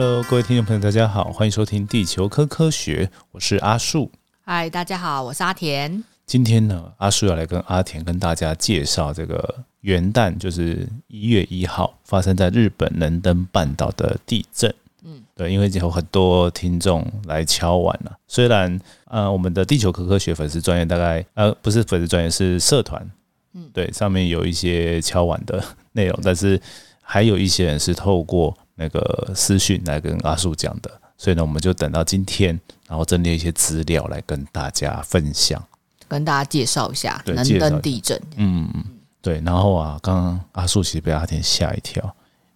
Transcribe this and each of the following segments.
Hello，各位听众朋友，大家好，欢迎收听地球科科学，我是阿树。嗨，大家好，我是阿田。今天呢，阿树要来跟阿田跟大家介绍这个元旦，就是一月一号发生在日本能登半岛的地震。嗯，对，因为有很多听众来敲碗了。虽然呃，我们的地球科科学粉丝专业大概呃不是粉丝专业是社团，嗯，对，上面有一些敲碗的内容，但是还有一些人是透过那个私讯来跟阿树讲的，所以呢，我们就等到今天，然后整理一些资料来跟大家分享，跟大家介绍一下能登地震。嗯嗯，对。然后啊，刚刚阿树其实被阿田吓一跳，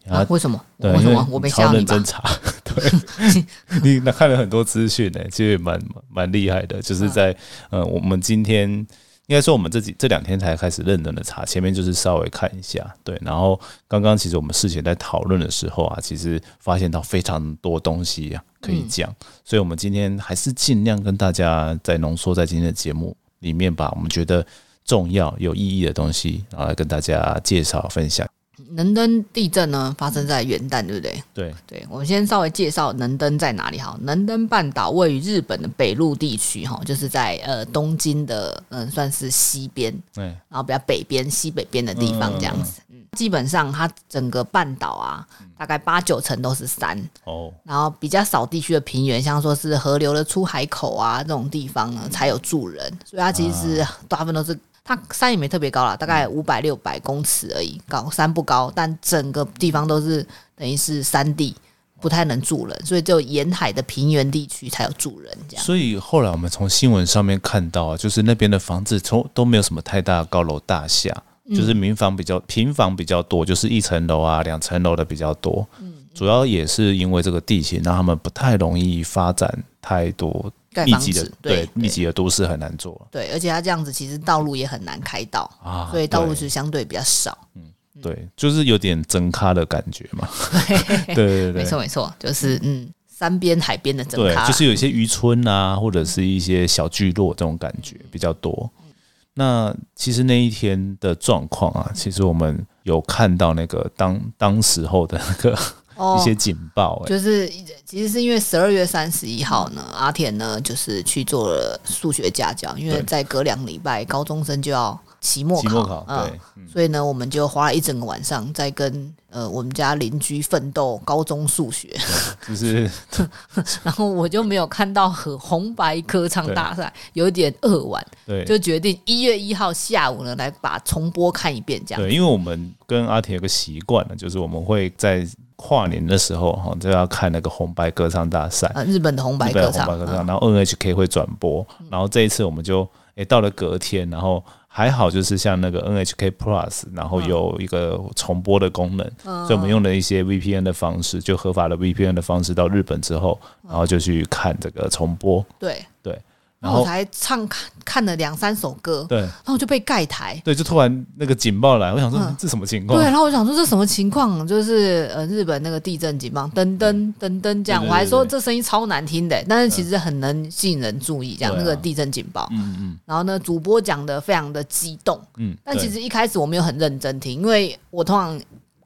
啊为什么？为为什么我没吓你？查，对，你那看了很多资讯呢，其实也蛮蛮厉害的。就是在呃，我们今天应该说我们这几这两天才开始认真的查，前面就是稍微看一下，对。然后刚刚其实我们事前在讨论的时候啊，其实发现到非常多东西啊可以讲，所以我们今天还是尽量跟大家再浓缩在今天的节目里面，吧我们觉得重要有意义的东西，然后来跟大家介绍分享。能登地震呢，发生在元旦，对不对？对，对，我们先稍微介绍能登在哪里哈。能登半岛位于日本的北陆地区哈，就是在呃东京的嗯算是西边，对，然后比较北边、西北边的地方这样子。嗯，基本上它整个半岛啊，大概八九成都是山，哦，然后比较少地区的平原，像说是河流的出海口啊这种地方呢，才有住人，所以它其实大部分都是。它山也没特别高啦，大概五百六百公尺而已，高山不高，但整个地方都是等于是山地，不太能住人，所以只有沿海的平原地区才有住人这样。所以后来我们从新闻上面看到啊，就是那边的房子从都没有什么太大的高楼大厦，就是民房比较平房比较多，就是一层楼啊、两层楼的比较多。主要也是因为这个地形，让他们不太容易发展太多密集的子，对密集的都市很难做对，而且它这样子其实道路也很难开到，啊。所以道路是相对比较少。嗯对，就是有点增咖的感觉嘛。对 对对没错没错，就是嗯，山边海边的整对，咖，就是有一些渔村啊，或者是一些小聚落这种感觉比较多。那其实那一天的状况啊，其实我们有看到那个当当时候的那个哦一些警报、欸，就是其实是因为十二月三十一号呢，阿田呢就是去做了数学家教，因为对。在隔两礼拜高中生就要期末考，期末考嗯。对，嗯。所以呢我们就花了一整个晚上在跟呃我们家邻居奋斗高中数学，就是 然后我就没有看到和红白歌唱大赛，有一点扼腕，对。就决定一月一号下午呢来把重播看一遍这样。对，因为我们跟阿铁有个习惯呢，就是我们会在跨年的时候哈，就要看那个红白歌唱大赛，啊，日本的红白歌唱，的红白歌唱，嗯然后 NHK 会转播，然后这一次我们就诶、到了隔天，然后还好就是像那个 NHK Plus，然后有一个重播的功能，嗯。所以我们用了一些 VPN 的方式，就合法的 VPN 的方式到日本之后，然后就去看这个重播，对，然后我才唱看看了两三首歌，对然后就被盖台。对，就突然那个警报来，我想说、嗯这什么情况对，？然后我想说这什么情况？就是呃，日本那个地震警报，噔噔噔噔这样，我还说对这声音超难听的，但是其实很能吸引人注意，这样啊那个地震警报。嗯嗯然后呢，主播讲的非常的激动，嗯，但其实一开始我没有很认真听，因为我通常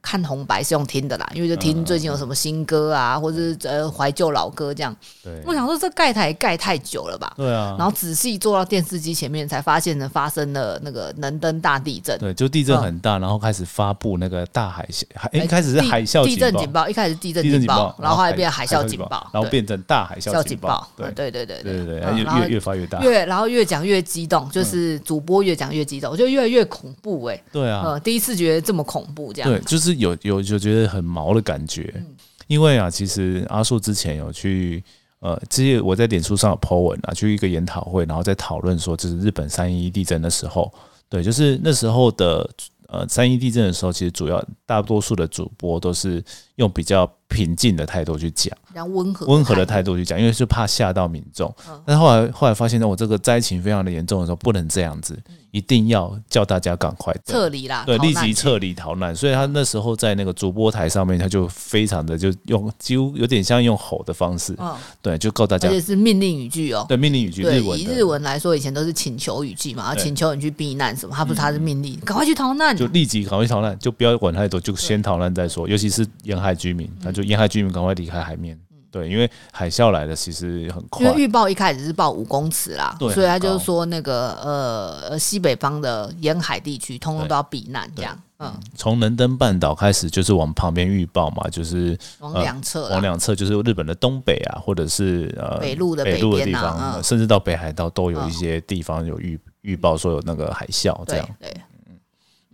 看红白是用听的啦，因为就听最近有什么新歌啊，或者是呃怀旧老歌这样。对。我想说这盖台盖太久了吧，对啊，然后仔细坐到电视机前面，才发现呢发生了那个能登大地震。对，就地震很大，然后开始发布那个大海啸，海诶一开始是海啸地震警警报，一开始地震地震警警报报，，然后后来变海啸警报，然后变成大海啸啸警报，，对。嗯对对对对对对，嗯然后越越越发越大，越然后越讲越激动，就是主播越讲越激动，我觉得越来越恐怖哎，对啊，呃，第一次觉得这么恐怖这样。对，，就是有有就觉得很毛的感觉，嗯因为啊，其实阿树之前有去。呃，这些我在脸书上有 po 文啊，去一个研讨会，然后在讨论说，就是日本三一地震的时候，对，就是那时候的呃三一地震的时候，其实主要大多数的主播都是用比较平静的态度去讲。比较温和温和的态态度去讲，因为是怕吓到民众嗯。但是后来后来发现呢，我这个灾情非常的严重的时候，不能这样子，一定要叫大家赶快撤离啦，对，立即撤离逃难。所以他那时候在那个主播台上面，他就非常的就用几乎有点像用吼的方式，嗯，对，就告大家而且是命令语句哦。对命令语句对，日文以日文来说，以前都是请求语句嘛，啊，对嗯请求你去避难什么，他不是他是命令，赶快去逃难。就立即赶快逃难，就不要管太多，就先逃难再说。尤其是沿海海居民，那就沿海居民赶快离开海面。对，因为海啸来的其实很快。因为预报一开始是报五公尺啦，所以他就是说那个呃西北方的沿海地区，通通都要避难这样。嗯，从能登半岛开始就是往旁边预报嘛，就是往两侧啦。往两侧就是日本的东北啊，或者是呃北陆的北陆的地方，嗯。甚至到北海道都有一些地方有预预报说有那个海啸这对样。对，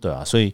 对啊，所以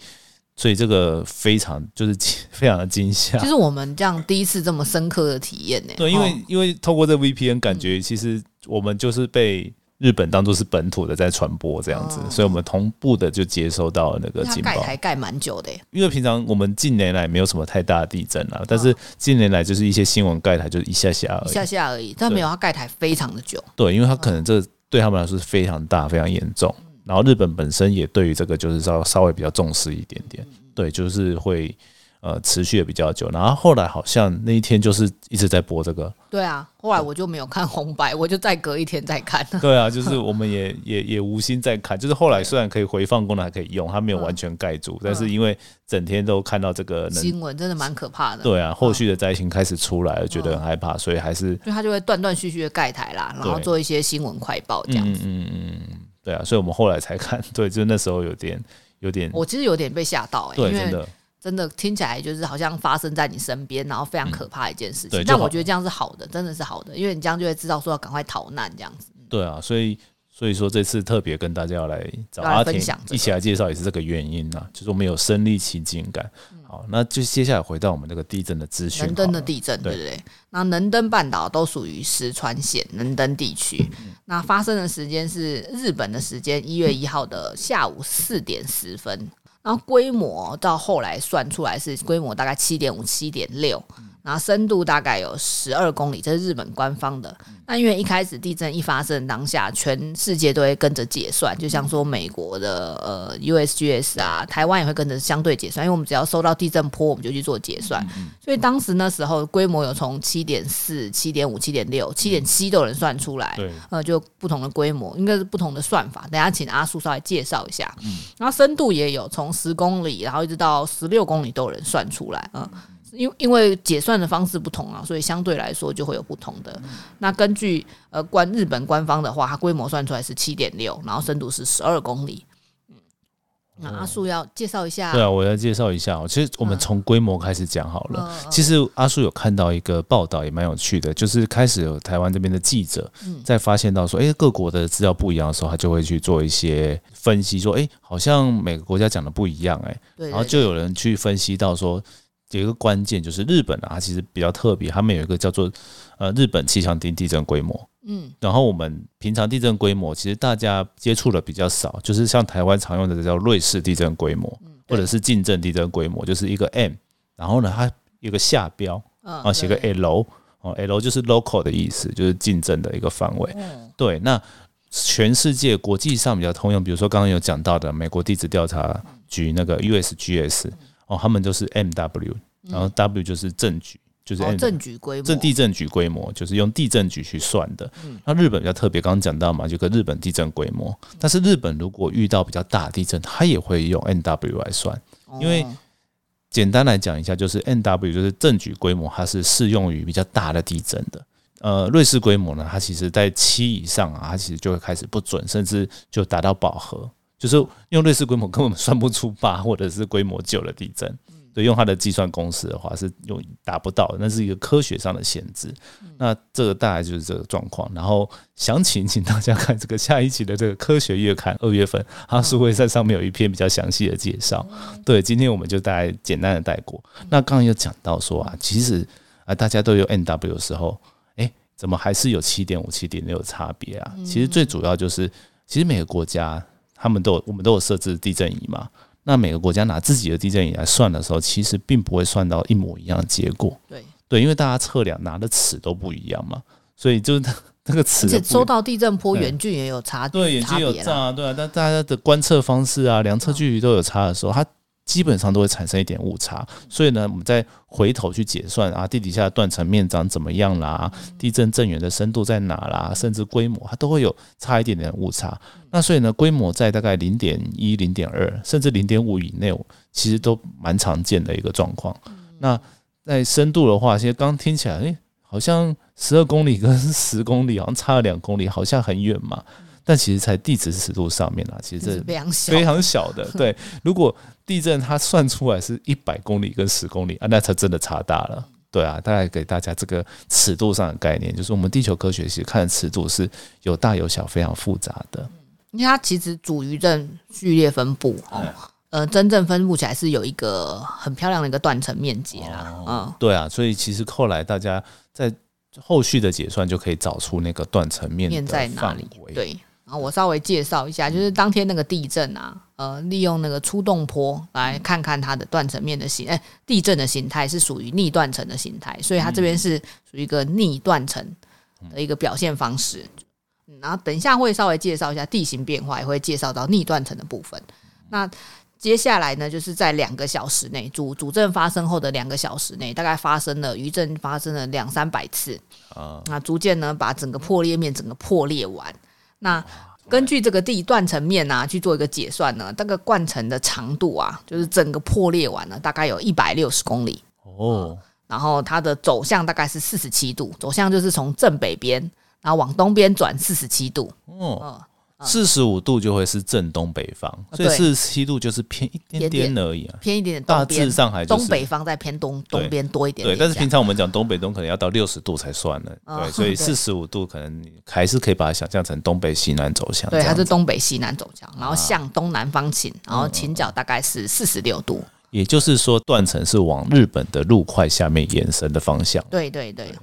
所以这个非常就是 非常的惊吓就。是我们这样第一次这么深刻的体验呢。对，因为哦因为透过这 VPN，感觉其实我们就是被日本当做是本土的在传播这样子，哦所以我们同步的就接收到那个他警报。盖台盖蛮久的耶，因为平常我们近年来没有什么太大的地震哦啊，但是近年来就是一些新闻盖台就是一下下而已。一下下而已，但没有它盖台非常的久。对，因为它可能这对他们来说是非常大、非常严重。然后日本本身也对于这个就是稍稍微比较重视一点点，对，就是会呃持续的比较久。然后后来好像那一天就是一直在播这个，对啊，后来我就没有看红白，我就再隔一天再看。对啊，就是我们也也也无心再看，就是后来虽然可以回放功能还可以用，它没有完全盖住，但是因为整天都看到这个，新闻真的蛮可怕的。对啊，后续的灾情开始出来了，觉得很害怕，所以还是所以他就会断断续续的盖台啦，然后做一些新闻快报这样子。嗯嗯嗯嗯，对啊，所以我们后来才看，对，就是那时候有点有点，我其实有点被吓到、欸，对，真的。真的听起来就是好像发生在你身边，然后非常可怕的一件事情。但我觉得这样是好的，真的是好的，因为你这样就会知道说要赶快逃难这样子。对啊，所以所以说这次特别跟大家要来找阿田分享一起来介绍，也是这个原因呐、就是我们有身临其境感。嗯好，那就接下来回到我们这个地震的资讯好了。能登的地震，对对不对？那能登半岛都属于石川县能登地区。嗯那发生的时间是日本的时间一月一号的下午四点十分，然后规模到后来算出来是规模大概七点五、七点六。然后深度大概有十二公里，这是日本官方的。那因为一开始地震一发生当下，全世界都会跟着结算，就像说美国的呃 USGS 啊，台湾也会跟着相对结算，因为我们只要收到地震波，我们就去做结算。所以当时那时候规模有从七点四、七点五、七点六、七点七都有人算出来。对，呃，就不同的规模，应该是不同的算法。等下请阿叔稍微介绍一下。然后深度也有从十公里，然后一直到十六公里都有人算出来。嗯，因因为解算的方式不同啊，所以相对来说就会有不同的。那根据呃官日本官方的话，它规模算出来是七点六，然后深度是十二公里。嗯，那阿叔要介绍一下。对啊，我要介绍一下哦。其实我们从规模开始讲好了。嗯其实阿叔有看到一个报道，也蛮有趣的，就是开始有台湾这边的记者嗯在发现到说，哎、各国的资料不一样的时候，他就会去做一些分析，说，哎、好像每个国家讲的不一样、哎，然后就有人去分析到说，有一个关键就是日本啊，它其实比较特别，他们有一个叫做呃日本气象厅地震规模。嗯。然后我们平常地震规模，其实大家接触的比较少，就是像台湾常用的叫瑞士地震规模，嗯或者是近震地震规模，就是一个 M，然后呢，它有个下标嗯啊，写个 L 哦，L 就是 local 的意思，就是近震的一个范围。嗯。对，那全世界国际上比较通用，比如说刚刚有讲到的美国地质调查局那个 USGS 哦，他们就是 MW，然后 W 就是震局，就是哦震局规模，这地震局规模就是用地震局去算的。那日本比较特别，刚刚讲到嘛，就个日本地震规模。但是日本如果遇到比较大地震，它也会用 NW 来算。因为哦简单来讲一下，就是 NW 就是震局规模，它是适用于比较大的地震的。呃，瑞士规模呢，它其实在七以上啊，它其实就会开始不准，甚至就达到饱和。就是用瑞士规模根本算不出八或者是规模九的地震。对，用它的计算公式的话是用达不到，那是一个科学上的限制。那这个大概就是这个状况。然后详情 请大家看这个下一期的这个科学月刊，二月份它是会在上面有一篇比较详细的介绍。对，今天我们就大概简单的带过。那刚刚有讲到说啊，其实啊大家都有 N W 的时候，哎，怎么还是有七点五、七点六的差别啊？其实最主要就是，其实每个国家他们都有，我们都有设置地震仪嘛。那每个国家拿自己的地震仪来算的时候，其实并不会算到一模一样的结果。对，对，因为大家测量拿的尺都不一样嘛，所以就是 那个尺而且收到地震波对。远距也有差，对远距有差、啊，对啊，但大家的观测方式啊、量测距离都有差的时候，它基本上都会产生一点误差。所以呢，我们再回头去结算啊，地底下的断层面长怎么样啦，地震震源的深度在哪啦，甚至规模，它都会有差一点点的误差。那所以呢，规模在大概零点一、零点二，甚至零点五以内，其实都蛮常见的一个状况。那在深度的话，其实刚听起来，诶，好像十二公里跟十公里好像差了两公里，好像很远嘛。但其实才地质尺度上面啊，其实这非常小，非常小的。对，如果地震它算出来是一百公里跟十公里啊，那才真的差大了。对啊，大概给大家这个尺度上的概念，就是我们地球科学其实看的尺度是有大有小，非常复杂的。因为它其实主余震序列分布哦，呃，真正分布起来是有一个很漂亮的一个断层面积啦。嗯，对啊，所以其实后来大家在后续的解算就可以找出那个断层面在哪里。对。然后我稍微介绍一下，就是当天那个地震啊，呃，利用那个出动坡来看看它的断层面的形，哎，地震的形态是属于逆断层的形态，所以它这边是属于一个逆断层的一个表现方式。然后等一下会稍微介绍一下地形变化，也会介绍到逆断层的部分。那接下来呢，就是在两个小时内，主主震发生后的两个小时内，大概发生了余震发生了两三百次啊，那逐渐呢把整个破裂面整个破裂完。那根据这个地断层面啊去做一个解算呢，这个断层的长度啊，就是整个破裂完了，大概有一百六十公里哦。然后它的走向大概是四十七度，走向就是从正北边，然后往东边转四十七度哦。四十五度就会是正东北方，所以四十七度就是偏一点点而已啊，偏一点点。大致上还东北方在偏东东边多一点。对，但是平常我们讲东北东可能要到六十度才算呢。对，所以四十五度可能还是可以把它想象成东北西南走向。对，它是东北西南走向，然后向东南方倾，然后倾角大概是四十六度。也就是说，断层是往日本的陆块下面延伸的方向。对对对。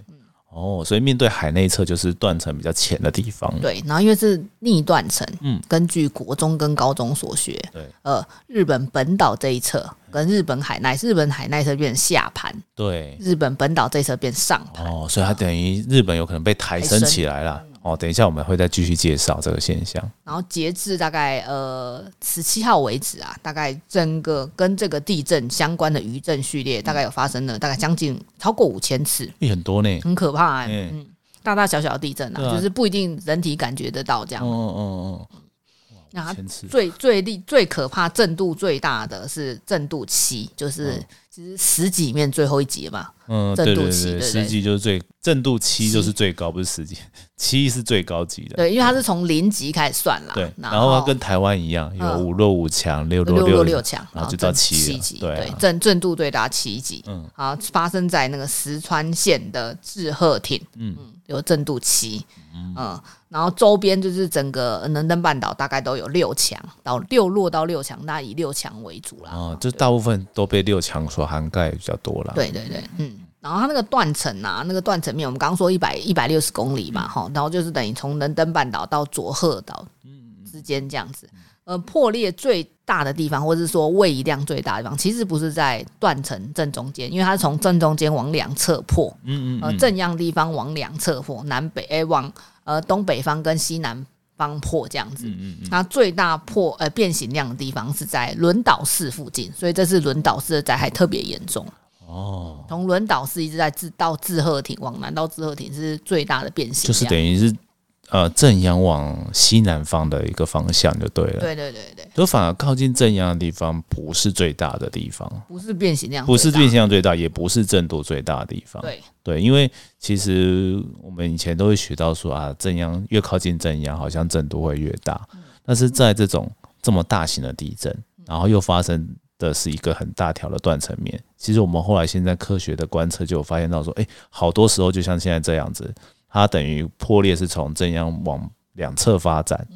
哦，所以面对海内侧就是断层比较浅的地方。对，然后因为是逆断层，嗯，根据国中跟高中所学，对，呃，日本本岛这一侧跟日本海内，日本海内侧变下盘，对，日本本岛这一侧变上盘。哦，所以它等于日本有可能被抬升起来了。哦，等一下我们会再继续介绍这个现象。然后截至大概呃十七号为止啊，大概整个跟这个地震相关的余震序列，大概有发生了大概将近超过五千次，很多呢，很可怕哎，嗯，大大小小的地震啊，就是不一定人体感觉得到这样。哦哦哦，那最最厉最可怕震度最大的是震度七，就是。其实十几面最后一集嘛，嗯，震度七，十级就是最正度七就是最高，不是十级，七是最高级的。对，因为它是从零级开始算啦。对，然后它跟台湾一样，有五弱五强，六弱六六强，然后就到七级。对，正正度最大七级。嗯，好，发生在那个石川县的志贺町。嗯。有震度七，嗯，然后周边就是整个能登半岛大概都有六强到六落到六强，那以六强为主啦。哦，就大部分都被六强所涵盖比较多啦。对对对，嗯，然后它那个断层啊，那个断层面，我们刚刚说一百一百六十公里嘛，哈，然后就是等于从能登半岛到佐贺岛之间这样子。呃，破裂最大的地方，或者是说位移量最大的地方，其实不是在断层正中间，因为它是从正中间往两侧破。嗯嗯。呃，正央地方往两侧破，南北哎往呃东北方跟西南方破这样子。嗯嗯最大破呃变形量的地方是在轮岛市附近，所以这次轮岛市的灾害特别严重。哦。从轮岛市一直在自到志贺町往南到志贺町是最大的变形，就是等于是。呃，正阳往西南方的一个方向就对了。对对对对，就反而靠近正阳的地方不是最大的地方，不是变形量，不是变形量最大，也不是震度最大的地方。对对，因为其实我们以前都会学到说啊，正阳越靠近正阳，好像震度会越大。但是在这种这么大型的地震，然后又发生的是一个很大条的断层面，其实我们后来现在科学的观测就有发现到说，哎，好多时候就像现在这样子。它等于破裂是从正央往两侧发展，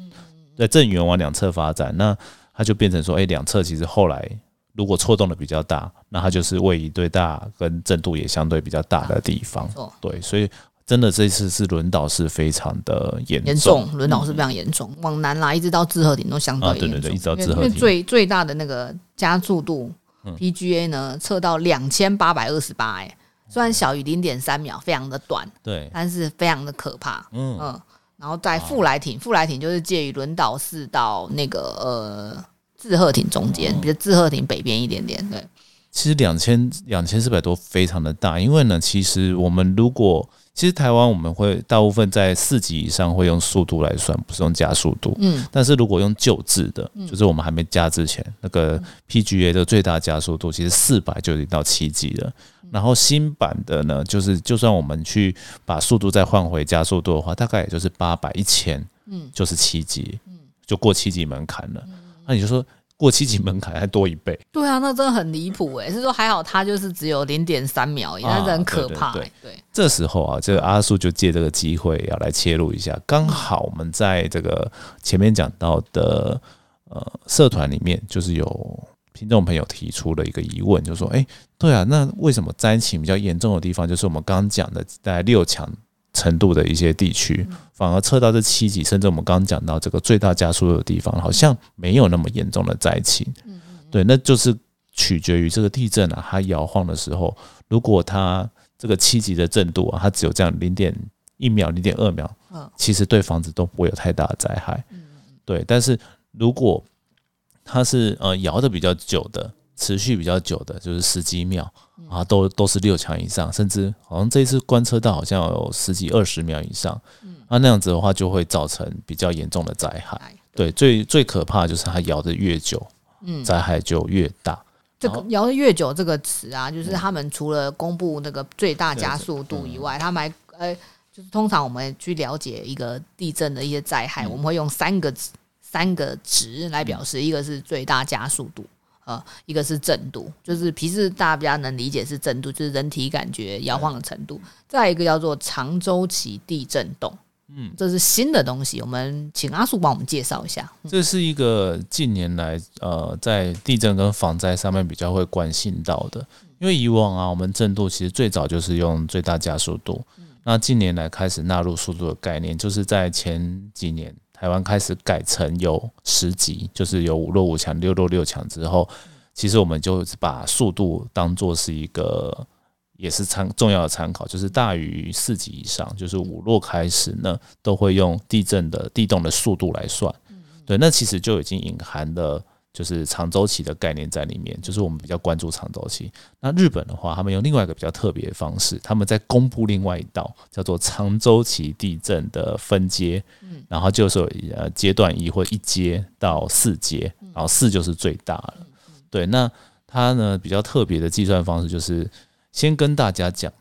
在正圆往两侧发展，那它就变成说，哎，两侧其实后来如果错动的比较大，那它就是位移对大跟震度也相对比较大的地方。对，所以真的这次是轮岛是非常的严严重，轮岛是非常严重，往南啦一直到志贺顶都相对严重，一直到志贺顶最最大的那个加速度 PGA 呢测到两千八百二十八哎。虽然小于零点三秒，非常的短，对，但是非常的可怕。嗯嗯，然后在富来艇，富来艇就是介于轮岛市到那个呃志贺町中间，比如志贺町北边一点点。对，其实两千两千四百多非常的大，因为呢，其实我们如果其实台湾我们会大部分在四级以上会用速度来算，不是用加速度。嗯，但是如果用旧制的，就是我们还没加之前那个 PGA 的最大加速度，其实四百就已经到七级了。然后新版的呢，就是就算我们去把速度再换回加速度的话，大概也就是八百一千，嗯，就是七级，嗯，就过七级门槛了。那你就说过七级门槛还多一倍？对啊，那真的很离谱哎！是说还好它就是只有零点三秒，那是很可怕。对对，这时候啊，这个阿叔就借这个机会要来切入一下，刚好我们在这个前面讲到的呃社团里面，就是有。听众朋友提出了一个疑问，就说：“哎，对啊，那为什么灾情比较严重的地方，就是我们刚刚讲的大概六强程度的一些地区，反而测到这七级，甚至我们刚刚讲到这个最大加速的地方，好像没有那么严重的灾情？对，那就是取决于这个地震啊，它摇晃的时候，如果它这个七级的震度啊，它只有这样零点一秒、零点二秒，其实对房子都不会有太大的灾害。对，但是如果它是呃摇的比较久的，持续比较久的，就是十几秒啊，都都是六强以上，甚至好像这一次观测到好像有十几二十秒以上，那那样子的话就会造成比较严重的灾害。对，最最可怕就是它摇的越久，嗯，灾害就越大。这个摇的越久这个词啊，就是他们除了公布那个最大加速度以外，他们还呃，就是通常我们去了解一个地震的一些灾害，我们会用三个字。三个值来表示，一个是最大加速度，呃，一个是震度，就是皮质大家比较能理解是震度，就是人体感觉摇晃的程度。再一个叫做长周期地震动，嗯，这是新的东西，我们请阿树帮我们介绍一下。这是一个近年来呃，在地震跟防灾上面比较会关心到的，因为以往啊，我们震度其实最早就是用最大加速度，那近年来开始纳入速度的概念，就是在前几年。台湾开始改成有十级，就是有五弱五强、六弱六强之后，其实我们就把速度当做是一个，也是参重要的参考，就是大于四级以上，就是五弱开始呢，都会用地震的地动的速度来算。对，那其实就已经隐含了。就是长周期的概念在里面，就是我们比较关注长周期。那日本的话，他们用另外一个比较特别的方式，他们在公布另外一道叫做长周期地震的分阶，嗯，然后就是呃阶段一或一阶到四阶，然后四就是最大了。对，那它呢比较特别的计算方式就是先跟大家讲。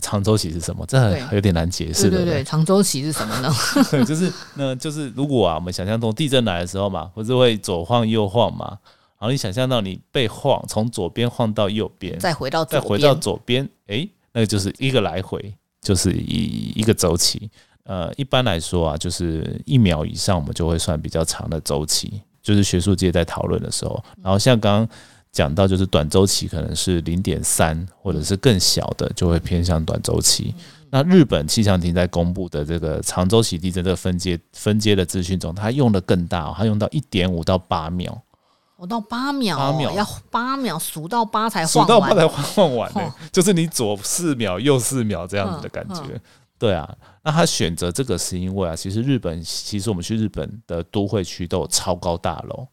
长周期是什么？这很有点难解释。对对对，长周期是什么呢？就是那，就是如果啊，我们想象中地震来的时候嘛，不是会左晃右晃嘛？然后你想象到你被晃，从左边晃到右边，再回到再回到左边，哎，那个就是一个来回，就是一一个周期。呃，一般来说啊，就是一秒以上，我们就会算比较长的周期。就是学术界在讨论的时候，然后像刚刚。讲到就是短周期可能是零点三或者是更小的，就会偏向短周期。那日本气象厅在公布的这个长周期地震这个分阶分阶的资讯中，它用的更大，它用到一点五到八秒。我到八秒，八秒要八秒数到八才数到八才换完呢，就是你左四秒右四秒这样子的感觉。对啊，那他选择这个是因为啊，其实日本其实我们去日本的都会区都有超高大楼。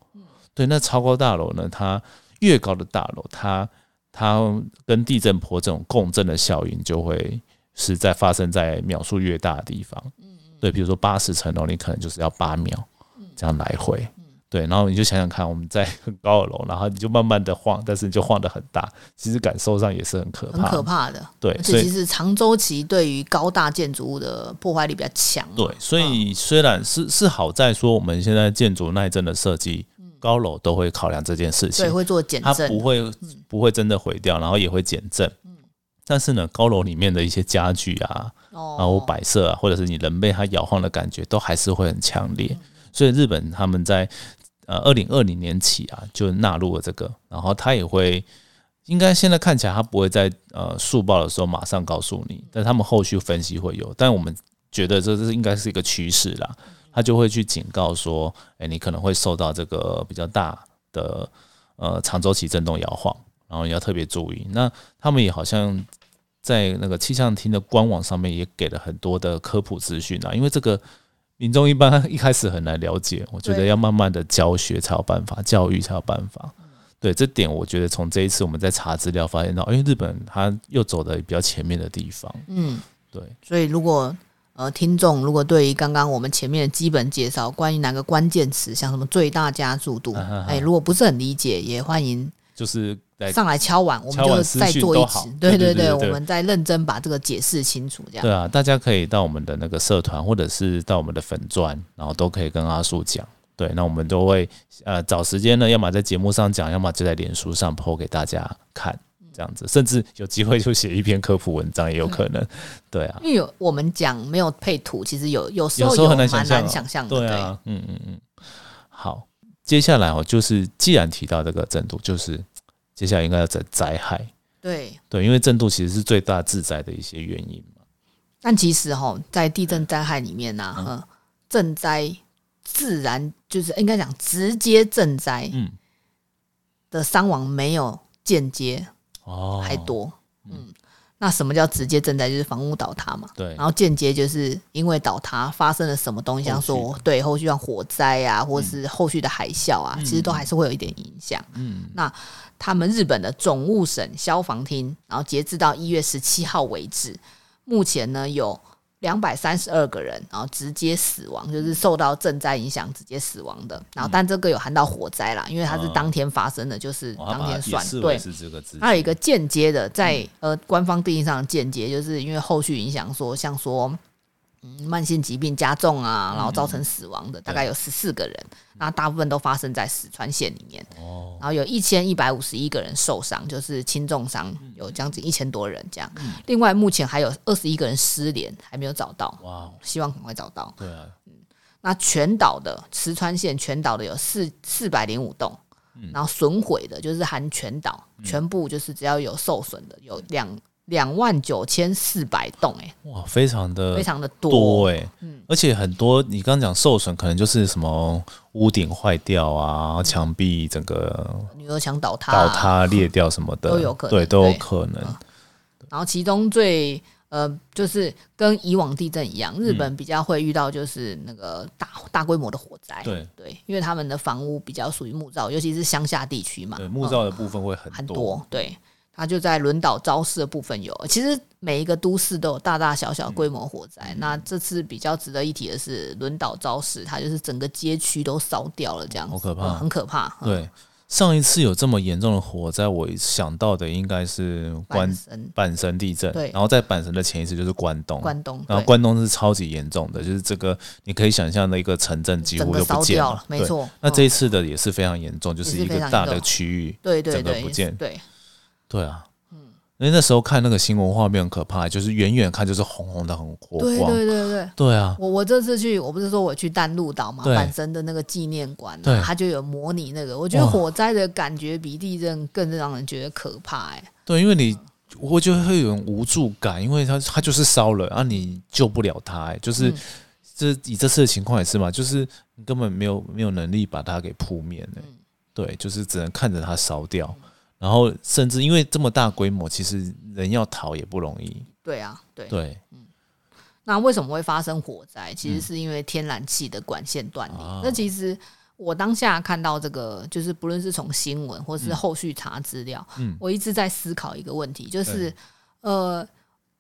对，那超高大楼呢，它越高的大楼，它它跟地震波这种共振的效应就会是在发生在秒数越大的地方。嗯对，比如说八十层楼，你可能就是要八秒这样来回。对，然后你就想想看，我们在很高的楼，然后你就慢慢的晃，但是你就晃得很大，其实感受上也是很可怕，很可怕的。对，而且其实长周期对于高大建筑物的破坏力比较强。对，所以虽然是是好在说我们现在建筑耐震的设计。高楼都会考量这件事情，对，会做减震，它不会不会真的毁掉，然后也会减震。但是呢，高楼里面的一些家具啊，然后摆设啊，或者是你人被它摇晃的感觉，都还是会很强烈。所以日本他们在呃二零二零年起啊，就纳入了这个，然后它也会应该现在看起来它不会在呃速报的时候马上告诉你，但他们后续分析会有。但我们觉得这是应该是一个趋势啦。他就会去警告说：“哎，你可能会受到这个比较大的呃长周期震动摇晃，然后你要特别注意。”那他们也好像在那个气象厅的官网上面也给了很多的科普资讯啊，因为这个民众一般一开始很难了解，我觉得要慢慢的教学才有办法，教育才有办法。对这点，我觉得从这一次我们在查资料发现到，因为日本它又走的比较前面的地方，嗯，对，所以如果。呃，听众如果对于刚刚我们前面的基本介绍，关于哪个关键词，像什么最大加速度，哎，如果不是很理解，也欢迎就是来上来敲碗，我们就再做一次。对对对我们再认真把这个解释清楚，这样。对啊，大家可以到我们的那个社团，或者是到我们的粉钻，然后都可以跟阿树讲。对，那我们都会呃找时间呢，要么在节目上讲，要么就在脸书上 PO 给大家看，这样子，甚至有机会就写一篇科普文章也有可能。对啊，因为有我们讲没有配图，其实有有时候很难蛮想象、难想象的。对啊，嗯嗯嗯。好，接下来哦，就是既然提到这个震度，就是接下来应该要讲灾害。对对。因为震度其实是最大致灾的一些原因嘛。但其实哈，在地震灾害里面呢、嗯，震灾自然就是应该讲直接震灾嗯，的伤亡没有间接哦，还多。嗯，那什么叫直接震灾？就是房屋倒塌嘛。对然后间接就是因为倒塌发生了什么东西，像说对后续像火灾啊，或是后续的海啸啊，其实都还是会有一点影响。嗯，那他们日本的总务省消防厅，然后截至到一月十七号为止，目前呢有两百三十二个人，然后直接死亡，就是受到震灾影响直接死亡的。然后但这个有含到火灾啦，因为它是当天发生的，就是当天算对。是这个直接还有一个间接的，在呃官方定义上的间接，就是因为后续影响说，像说嗯慢性疾病加重啊，然后造成死亡的，大概有十四个人，那大部分都发生在石川县里面。哦，然后有一千一百五十一个人受伤，就是轻重伤，嗯。有将近一千多人这样。另外，目前还有二十一个人失联，还没有找到，哇哦，希望赶快找到。对啊，嗯。那全岛的石川县全岛的有四四百零五栋，嗯。然后损毁的就是含全岛，全部就是只要有受损的有两两万九千四百栋，哎，哇，非常的非常的多多。哎、而且很多你刚刚讲受损，可能就是什么屋顶坏掉啊，墙壁整个女儿墙倒塌、倒塌裂掉什么的，都有可能对，都有可能。然后其中最呃，就是跟以往地震一样，日本比较会遇到就是那个大大规模的火灾。对对，因为他们的房屋比较属于木造，尤其是乡下地区嘛，对，木嗯造的部分会很很。多。对，它就在轮岛招市的部分有。其实每一个都市都有大大小小规模火灾。嗯那这次比较值得一提的是轮岛招市，它就是整个街区都烧掉了，这样子好可怕嗯很可怕。嗯对，上一次有这么严重的火灾，我想到的应该是关半身阪神地震，对然后在阪神的前一次就是关东，关东，对然后关东是超级严重的，就是这个你可以想象的一个城镇几乎就不见了没对。错。那嗯这一次的也是非常严重，就是一个大的区域，对对对整个不见对。对啊，嗯，因为那时候看那个新闻画面很可怕，就是远远看就是红红的很火对光，对对对，对。啊，我我这次去，我不是说我去淡路岛嘛，对。阪神的那个纪念馆、它就有模拟那个，我觉得火灾的感觉比地震更让人觉得可怕、哎，对，因为你我就会有种无助感，因为它它就是烧了，啊，你救不了它、欸，就是、嗯。这以这次的情况也是嘛，就是你根本没有没有能力把它给扑灭的、嗯。对，就是只能看着它烧掉，然后甚至因为这么大规模，其实人要逃也不容易，对啊，对。对，那为什么会发生火灾？其实是因为天然气的管线断裂。啊那其实我当下看到这个，就是不论是从新闻或是后续查资料，嗯我一直在思考一个问题，就是呃，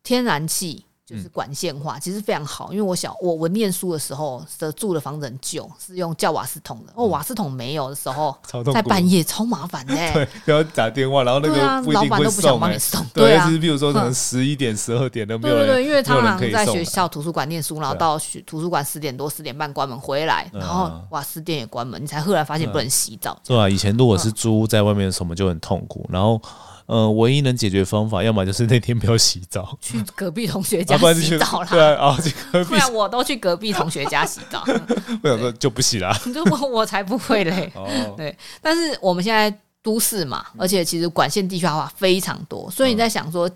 天然气。就是管线化，其实非常好，因为我小我我念书的时候的住的房子很旧，是用叫瓦斯桶的。哦，瓦斯桶没有的时候，在半夜超麻烦的、欸。对，然后打电话，然后那个老板都不想帮你送。对，啊就，是比如说可能十一点、十二点都没有人，对对对，因为他常在可以送来学校图书馆念书，然后到学图书馆十点多、十点半关门回来，嗯然后瓦斯店也关门，你才赫然发现不能洗澡。对啊，以前如果是租在外面的时候，我们就很痛苦。然后，呃，唯一能解决方法，要么就是那天不要洗澡，去隔壁同学家洗澡啦，对啊，啊，去隔壁，不然我都去隔壁同学家洗澡。我想说就不洗啦。你说我我才不会嘞。哦，对，但是我们现在都市嘛，而且其实管线地区化非常多，所以你在想说，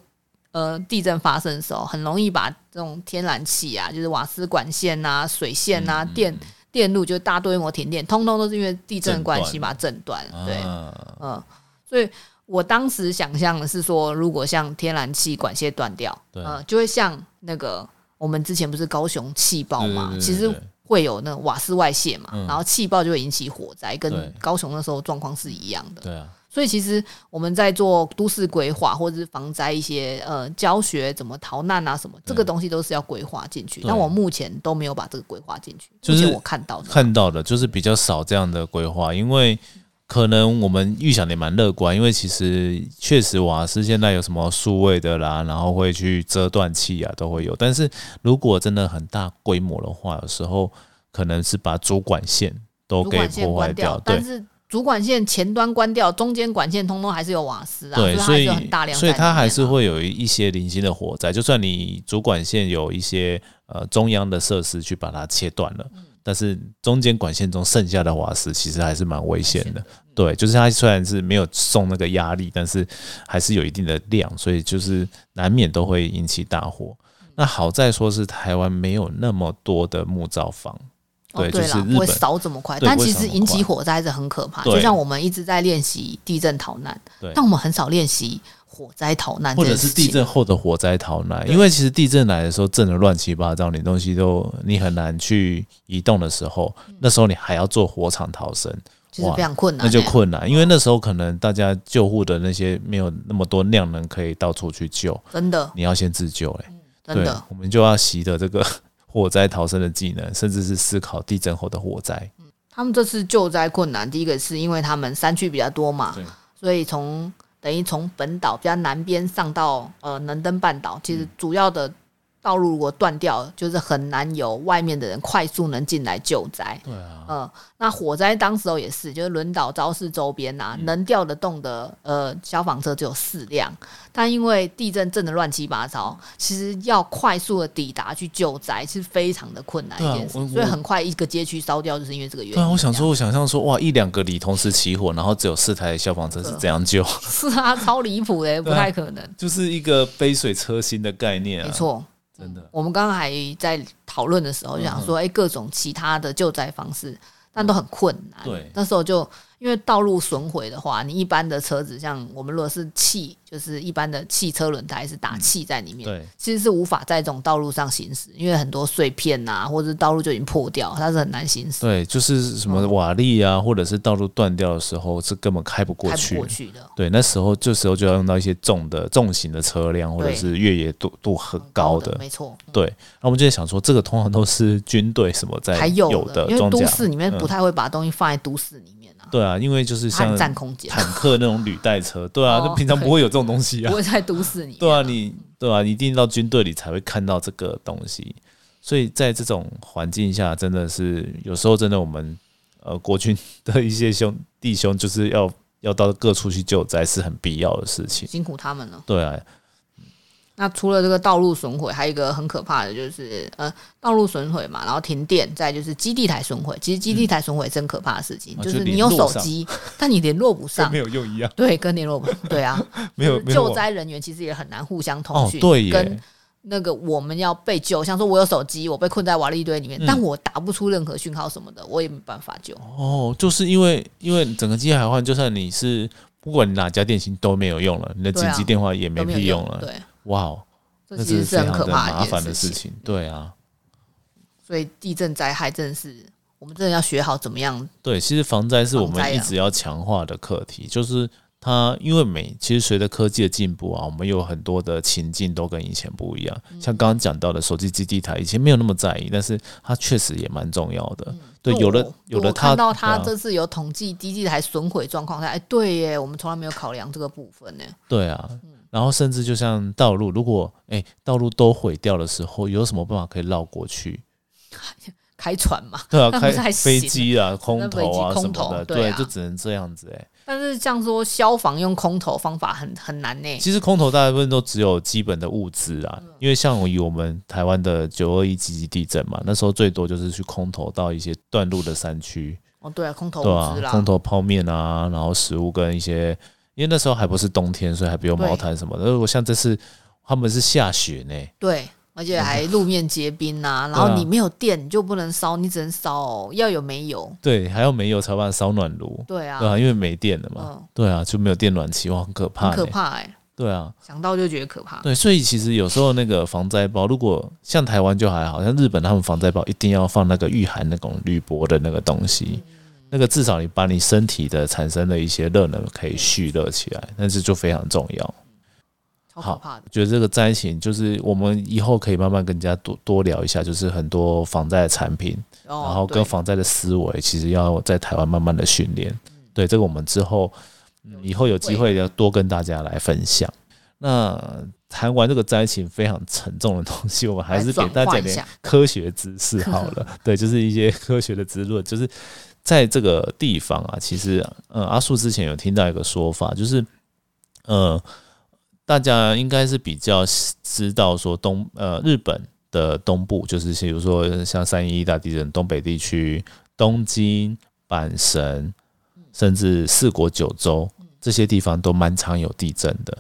呃，地震发生的时候，很容易把这种天然气啊，就是瓦斯管线啊、水线啊、电电路，就大规模停电，通通都是因为地震关系把它震断了。对，啊嗯，所以我当时想象的是说，如果像天然气管线断掉，对呃，就会像那个我们之前不是高雄气爆嘛，其实会有那瓦斯外泄嘛，嗯然后气爆就会引起火灾，跟高雄那时候状况是一样的。对啊，所以其实我们在做都市规划或者是防灾一些呃教学怎么逃难啊什么，这个东西都是要规划进去。对但我目前都没有把这个规划进去，就是我看到的。看到的就是比较少这样的规划，因为可能我们预想的也蛮乐观，因为其实确实瓦斯现在有什么数位的啦，然后会去遮断器啊，都会有。但是如果真的很大规模的话，有时候可能是把主管线都给破坏关掉，对但是主管线前端关掉，中间管线通通还是有瓦斯啊，对，所所以大量在所以它还是会有一些零星的火灾，就算你主管线有一些呃中央的设施去把它切断了，嗯但是中间管线中剩下的瓦斯其实还是蛮危险的。对，就是它虽然是没有送那个压力，但是还是有一定的量，所以就是难免都会引起大火。嗯那好在说是台湾没有那么多的木造房，哦，对，就对啦，不会是日本烧这么快，但其实引起火灾是很可怕。对就像我们一直在练习地震逃难，但我们很少练习火灾逃难或者是地震后的火灾逃难，因为其实地震来的时候震的乱七八糟，你东西都你很难去移动的时候，那时候你还要做火场逃生，其实哇非常困难、那就欸困难，因为那时候可能大家救护的那些没有那么多量能可以到处去救，真的。你要先自救哎、的，，我们就要习得这个火灾逃生的技能，甚至是思考地震后的火灾。他们这次救灾困难，第一个是因为他们山区比较多嘛，所以从等于从本岛比较南边上到呃能登半岛，其实主要的道路如果断掉，就是很难有外面的人快速能进来救灾。对啊，呃，那火灾当时候也是，就是轮岛昭市周边呐、嗯能调得动的呃消防车只有四辆，但因为地震震得乱七八糟，其实要快速的抵达去救灾是非常的困难一件事，我所以很快一个街区烧掉，就是因为这个原因。对啊，我想说，我想象说，哇，一两个里同时起火，然后只有四台消防车是这样救，是啊，超离谱的，不太可能。就是一个杯水车薪的概念啊。没，错，真的。我们刚刚还在讨论的时候就想说，哎、各种其他的救灾方式，但都很困难。对那时候就因为道路损毁的话，你一般的车子，像我们如果是气，就是一般的汽车轮胎是打气在里面，对其实是无法在这种道路上行驶，因为很多碎片呐、或者是道路就已经破掉，它是很难行驶，对，就是什么瓦砾啊，或者是道路断掉的时候，是根本开不过开去。不过去的。对，那时候这时候就要用到一些重的重型的车辆，或者是越野度度很高的。没错，对，那我们就在想说，这个通常都是军队什么在还有有的，因为。都市里面嗯不太会把东西放在都市里面啊，对啊，因为就是像占空间，坦克那种履带车，对啊，哦就平常不会有这种东西啊 不。会在都市里。对啊，你对啊，你一定到军队里才会看到这个东西。所以在这种环境下，真的是有时候真的我们呃国军的一些兄弟兄，就是要要到各处去救灾，是很必要的事情。辛苦他们了。对啊，那除了这个道路损毁，还有一个很可怕的就是呃道路损毁嘛，然后停电，再就是基地台损毁。其实基地台损毁真可怕的事情，啊就是你有手机，但你联络不上。没有用一样，对，跟联络不上对啊，没有救灾人员其实也很难互相通讯。哦对耶跟那个我们要被救，像说我有手机，我被困在瓦砾堆里面，嗯但我打不出任何讯号什么的，我也没办法救。哦，就是因为因为整个机海换，就算你是不管你哪家电信都没有用了，你的紧急电话也没屁用了。对，哇哦，这其实是很可怕的麻烦。的事情。对啊，所以地震灾害真的是我们真的要学好怎么样对，其实防灾是我们一直要强化的课题，就是它因为每其实随着科技的进步啊，我们有很多的情境都跟以前不一样。嗯像刚刚讲到的手机基地台，以前没有那么在意，但是它确实也蛮重要的。对，有了有了它看到他对啊这次有统计基地台损毁状况，哎，对耶，我们从来没有考量这个部分呢。对啊，嗯然后甚至就像道路，如果哎、道路都毁掉的时候，有什么办法可以绕过去？开船嘛，对啊，开飞机啊、空投啊什么的，投对啊就只能这样子哎、但是像说消防用空投方法很很难呢。其实空投大部分都只有基本的物资嗯。啊，因为像以我们台湾的九二一级级地震嘛，那时候最多就是去空投到一些断路的山区，哦，对啊，空投对物资，啦，啊空投泡面啊，然后食物跟一些，因为那时候还不是冬天，所以还不用毛毯什么的。如果像这次他们是下雪呢，对，而且还路面结冰呐，然后你没有电，你就不能烧，你只能烧哦，要有煤油。对，还要煤油才有办法烧暖炉，对啊，对啊，因为没电了嘛，嗯，对啊，就没有电暖气，哇，很可怕，很可，怕哎，对啊，想到就觉得可怕。对，所以其实有时候那个防灾包，如果像台湾就还好，像日本他们防灾包一定要放那个御寒那种铝箔的那个东西，那个至少你把你身体的产生的一些热能可以蓄热起来，但是就非常重要。好怕的。觉得这个灾情就是我们以后可以慢慢跟人家多多聊一下，就是很多防灾的产品，然然后跟防灾的思维，其实要在台湾慢慢的训练。对，这个我们之后、嗯、以后有机会要多跟大家来分享。那谈完这个灾情非常沉重的东西，我们还是给大家点来转换一下科学知识好了。对，就是一些科学的知论，就是在这个地方啊，其实呃，阿树之前有听到一个说法，就是呃，大家应该是比较知道说东呃日本的东部，就是比如说像三一一大地震，东北地区、东京、阪神，甚至四国九州这些地方都蛮常有地震的。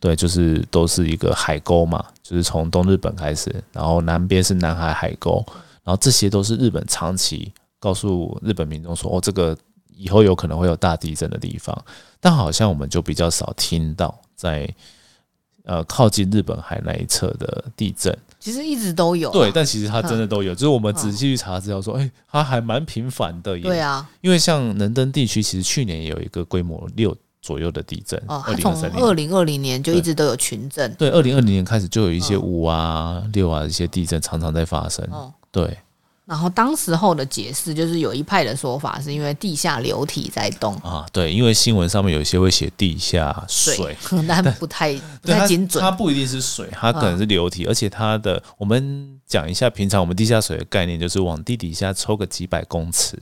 对，就是都是一个海沟嘛，就是从东日本开始，然后南边是南海海沟，然后这些都是日本长期告诉日本民众说，哦，这个以后有可能会有大地震的地方，但好像我们就比较少听到在呃靠近日本海那一侧的地震。其实一直都有啊。对，但其实它真的都有，就是我们仔细去查资料说，哎、它还蛮频繁的耶。对啊，因为像能登地区，其实去年也有一个规模六左右的地震，哦，从零二零二零年就一直都有群震。对，二零二零年开始就有一些嗯五啊、六啊一些地震常常在发生。哦，对，然后当时候的解释就是有一派的说法是因为地下流体在动，啊，对，因为新闻上面有一些会写地下水，可能不太不太精准。它。不一定是水，它可能是流体，而且它的我们讲一下，平常我们地下水的概念就是往地底下抽个几百公尺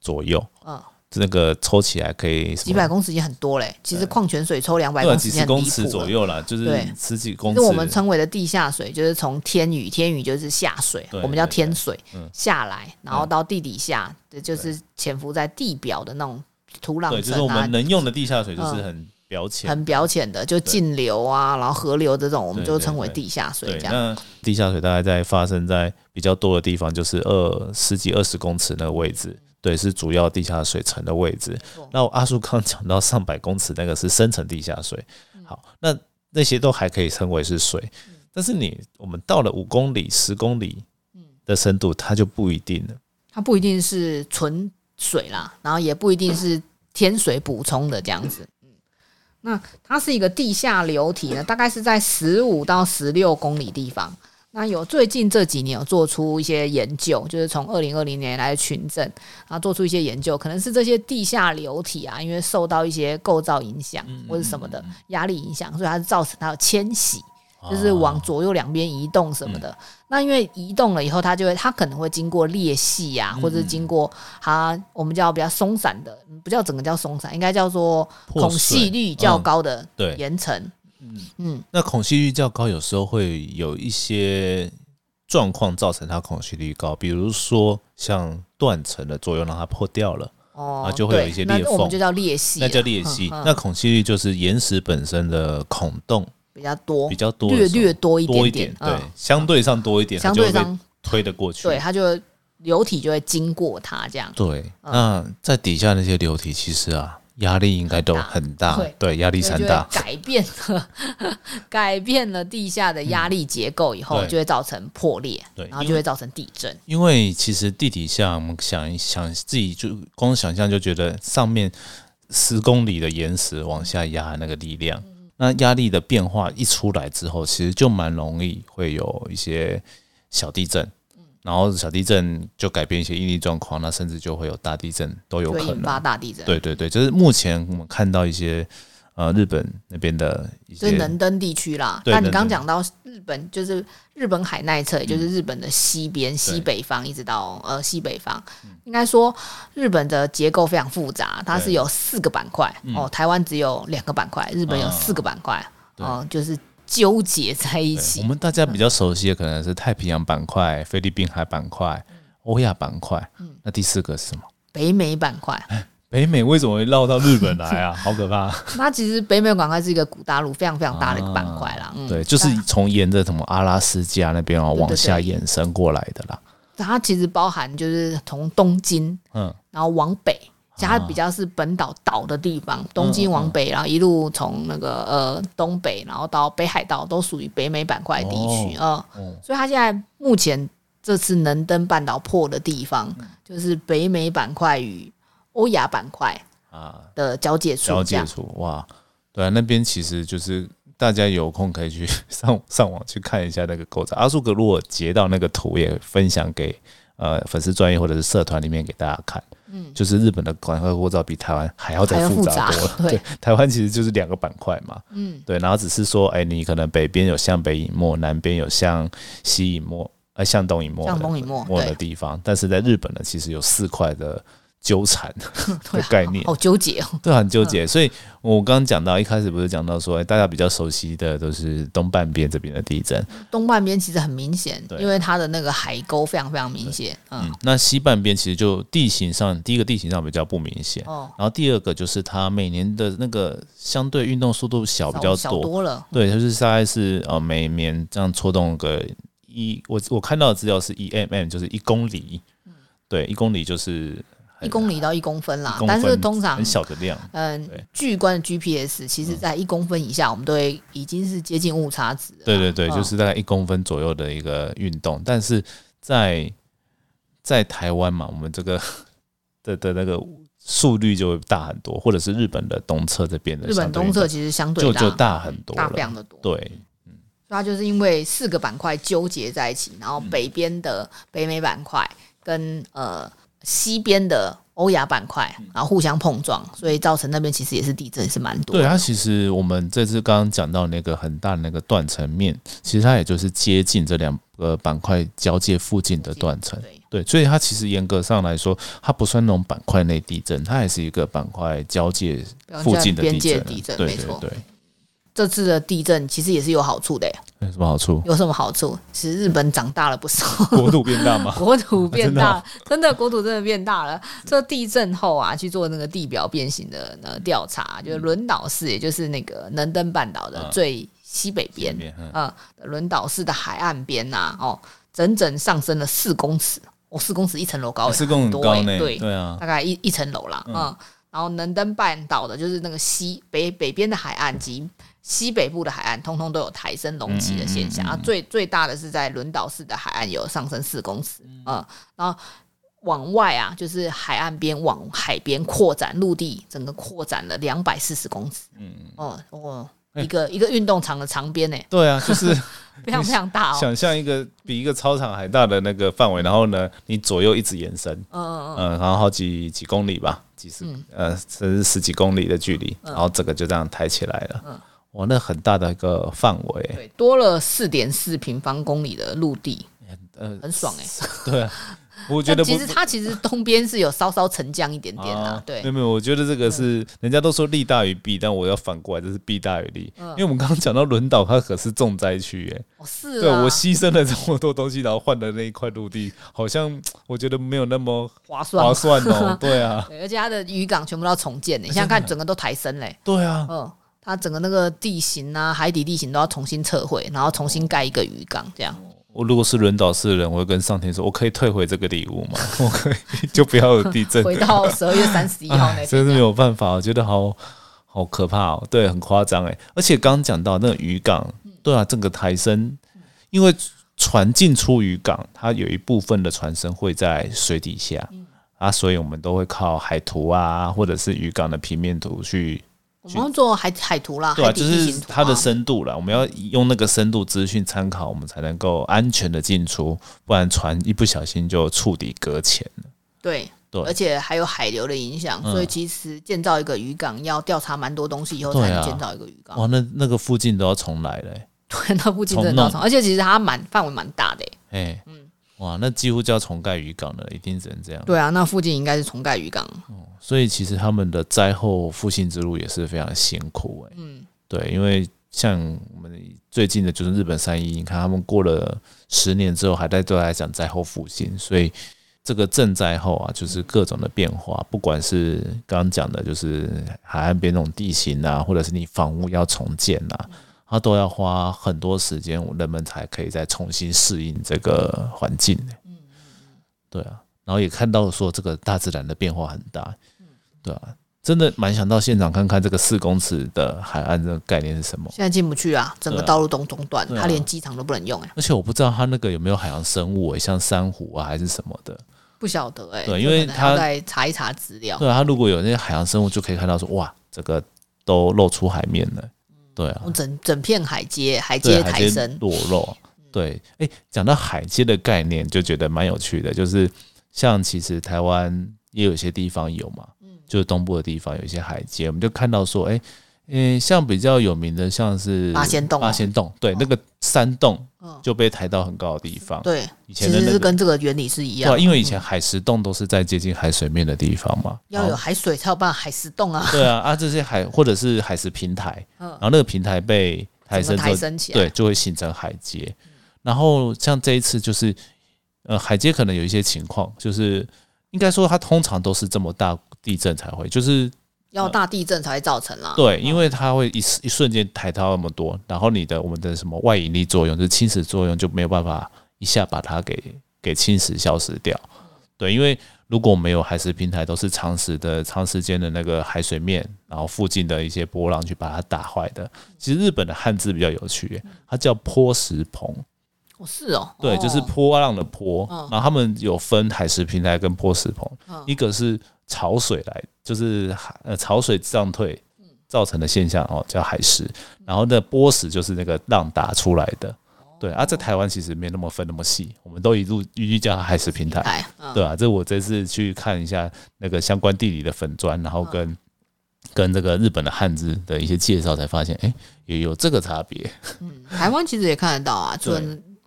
左右，嗯，那个抽起来可以几百公尺已经很多嘞，其实矿泉水抽两百公尺几十公尺。左右啦，就是十几公尺。那我们称为的地下水，就是从天宇，天宇就是下水，我们叫天水嗯下来，然后到地底下，这就是潜伏在地表的那种土壤对，就是我们，能用的地下水就是很表浅。很表浅的，就径流啊，然后河流这种，我们就称为地下水对，这样。那地下水大概在发生在比较多的地方，就是二十几、二十公尺那个位置，对，是主要地下水层的位置。那我阿叔刚刚讲到上百公尺那个是深层地下水，好，那那些都还可以称为是水，但是你我们到了五公里、十公里的深度，它就不一定了。它不一定是纯水啦，然后也不一定是天水补充的这样子。嗯，那它是一个地下流体呢，大概是在十五到十六公里地方。那有最近这几年有做出一些研究，就是从二零二零年来的群证，然后做出一些研究，可能是这些地下流体啊，因为受到一些构造影响或者什么的压力影响，所以它是造成它有迁徙。就是往左右两边移动什么的。那因为移动了以后，它就会，它可能会经过裂隙啊、或者是经过它我们叫比较松散的，嗯不叫整个叫松散，应该叫做孔隙率较高的岩层。嗯。那孔隙率较高，有时候会有一些状况造成它孔隙率高，比如说像断层的作用让它破掉了，哦，啊就会有一些裂缝那我们就叫裂隙，那叫裂隙。嗯嗯。那孔隙率就是岩石本身的孔洞。比较多，比较多略，略多一多一点点，对嗯，相对上多一点，它就会被相对上推得过去。对，它就流体就会经过它这样。对，那在底下那些流体，其实啊，压力应该都很大对，对，压力山大。改变了 改变了地下的压力结构以后，对就会造成破裂，对然后就会造成地震。因为其实地底下，我们想一想，自己就光想象就觉得上面十公里的岩石往下压那个力量，那压力的变化一出来之后，其实就蛮容易会有一些小地震，然后小地震就改变一些应力状况，那甚至就会有大地震都有可能引发能。大地震。对对对，就是目前我们看到一些呃日本那边的一就是些能登地区啦。对但你刚讲到日本，就是日本海那一侧，也就是日本的西边、西北方，一直到呃西北方。应该说，日本的结构非常复杂，它是有四个板块哦，台湾只有两个板块，日本有啊四个板块对哦，就是纠结在一起我。们大家比较熟悉的可能是太平洋板块、菲律宾海板块、欧亚板块。那第四个是什么？北美板块，北美为什么会绕到日本来啊？好可怕！那其实北美板块是一个古大陆非常非常大的一个板块啦。嗯，对，就是从沿着什么阿拉斯加那边哦对对往下延伸过来的啦。它其实包含就是从东京，嗯，然后往北，它比较是本岛岛的地方，东京往北，然后一路从那个呃东北，然后到北海道，都属于北美板块地区，啊，哦。所以它现在目前这次能登半岛破的地方，就是北美板块与欧亚板块啊，的交界处，交界处哇，对啊，那边其实就是大家有空可以去上上网去看一下那个构造。阿树哥如果截到那个图，也分享给呃粉丝专业或者是社团里面给大家看。嗯，就是日本的板块构造比台湾还要再复复杂杂多了。对台湾其实就是两个板块嘛。嗯，对，然后只是说，哎，你可能北边有向北隐没，南边有向西隐没，呃，向东隐没的，向东隐没没的地方。但是在日本呢，其实有四块的纠缠 的概念，好纠结哦。对，很纠结。所以我刚刚讲到一开始不是讲到说，哎，大家比较熟悉的都是东半边这边的地震，东半边其实很明显，对。因为它的那个海沟非常非常明显。嗯，嗯，那西半边其实就地形上，第一个地形上比较不明显，哦，然后第二个就是它每年的那个相对运动速度小比较多，多了。对，就是大概是呃每年这样戳动个一，我我看到的资料是一 mm，就是一公里，对，一公里就是很一公里到一公分啦但是通常很小的量，嗯对，巨观的 GPS 其实在一公分以下，我们都会已经是接近误差值。对对对，嗯。就是大概一公分左右的一个运动，但是在在台湾嘛，我们这个 的的那个速率就会大很多，或者是日本的东侧这边的日本东侧其实相对就就大很多大非了，常的多。对，所以它就是因为四个板块纠结在一起，然后北边的北美板块跟呃西边的欧亚板块，然后互相碰撞，所以造成那边其实也是地震是蛮多对，的。它其实我们这次刚刚讲到那个很大的那个断层面，其实它也就是接近这两个板块交界附近的断层。对。对，所以它其实严格上来说，它不算那种板块内地震，它也是一个板块交界附近的地震对对对，这次的地震其实也是有好处的耶，有什么好处？有什么好处？其实日本长大了不少。国土变大吗？国土变大，啊真的国土真的变大了。这地震后啊，去做那个地表变形的呃调查，就是轮岛市，也就是那个能登半岛的嗯最西北边，边嗯轮岛市的海岸边呐、哦，整整上升了四公尺，哦，四公尺一层楼高耶，是更很多高呢。耶对，对啊，大概一一层楼啦，嗯。然后能登半岛的，就是那个西北北边的海岸及西北部的海岸，通通都有抬升隆起的现象。嗯嗯嗯嗯啊，最最大的是在轮岛市的海岸有上升四公尺，嗯，然后往外啊，就是海岸边往海边扩展，陆地整个扩展了两百四十公尺，嗯，哦哦，哎。一个一个运动场的长边呢，对啊，就是 非常非常大哦，想象一个比一个操场还大的那个范围，然后呢，你左右一直延伸，嗯嗯嗯，嗯，然后好几几公里吧，几十、呃，甚至十几公里的距离，然后整个就这样抬起来了。哇，那很大的一个范围，对，多了四点四平方公里的陆地，呃，很爽哎。对啊，我觉得其实它其实东边是有稍稍沉降一点点啦，啊对。没有没有，我觉得这个是人家都说利大于弊，但我要反过来，这是弊大于利，嗯。因为我们刚刚讲到轮岛，它可是重灾区，哎，哦是对啊，我牺牲了这么多东西，然后换的那一块陆地，好像我觉得没有那么划算。划算哦，对啊，对，而且它的渔港全部都要重建呢，你想想看，整个都抬升嘞，对啊，嗯，它整个那个地形啊，海底地形都要重新测绘，然后重新盖一个渔港，这样我如果是轮岛市的人，我会跟上天说，我可以退回这个礼物吗？我可以就不要有地震，回到十二月三十一号那天 真是没，有办法，我觉得好好可怕哦，对，很夸张哎。而且刚刚讲到那个渔港，对啊，整个台升，因为船进出渔港，它有一部分的船身会在水底下。啊，所以我们都会靠海图啊，或者是渔港的平面图去我们要做海海图啦，对啊，海就是它的啊深度啦，我们要用那个深度资讯参考，我们才能够安全的进出，不然船一不小心就触底搁浅了。对。对而且还有海流的影响，嗯所以其实建造一个渔港要调查蛮多东西以后才能建造一个渔港。哇，那那个附近都要重来嘞、欸，对，那附近真的重而且其实它蛮范围蛮大的欸。哎、哇，那几乎就要重盖渔港了，一定只能这样。对啊，那附近应该是重盖渔港。所以其实他们的灾后复兴之路也是非常辛苦、欸，嗯，对，因为像我们最近的就是日本三一，你看他们过了十年之后，还在对来讲灾后复兴，所以这个震灾后啊，就是各种的变化，不管是刚刚讲的，就是海岸边那种地形啊，或者是你房屋要重建啊，它都要花很多时间，人们才可以再重新适应这个环境、嗯。对啊，然后也看到说这个大自然的变化很大，对啊，真的蛮想到现场看看这个四公尺的海岸这个概念是什么。现在进不去啊，整个道路都中断，它连机场都不能用哎、而且我不知道它那个有没有海洋生物、欸，像珊瑚啊还是什么的。不晓得哎、对因为它要再查一查资料。对啊，它如果有那些海洋生物，就可以看到说，哇，这个都露出海面了。对啊，整整片海街海，街海鲜抬升，裸露。对，哎，讲到海街的概念，就觉得蛮有趣的，就是像其实台湾也有些地方有嘛，嗯，就是东部的地方有一些海街，我们就看到说，哎。嗯，像比较有名的，像是八仙洞，八仙洞，对，那个山洞就被抬到很高的地方。对，以前其实是跟这个原理是一样。对，因为以前海石洞都是在接近海水面的地方嘛，要有海水才有办法海石洞啊。对啊，啊，这些海或者是海石平台，然后那个平台被抬升抬升起来，对，就会形成海街。然后像这一次就是，呃，海街可能有一些情况，就是应该说它通常都是这么大地震才会，就是。要大地震才会造成啦。对，因为它会一一瞬间抬高那么多，然后你的我们的什么外引力作用，就是侵蚀作用就没有办法一下把它给给侵蚀消失掉。对，因为如果没有海蚀平台，都是长时的长时间的那个海水面，然后附近的一些波浪去把它打坏的。其实日本的汉字比较有趣，它叫坡石棚。哦，是哦。对，就是波浪的坡。然后他们有分海蚀平台跟坡石棚，一个是。潮水来就是海呃潮水涨退造成的现象哦，叫海蚀，然后那波石就是那个浪打出来的，对啊，在台湾其实没那么分那么细，我们都一路一律叫它海蚀平台，对啊，这我这次去看一下那个相关地理的粉砖，然后跟跟这个日本的汉字的一些介绍，才发现哎也有这个差别。嗯，台湾其实也看得到啊，就。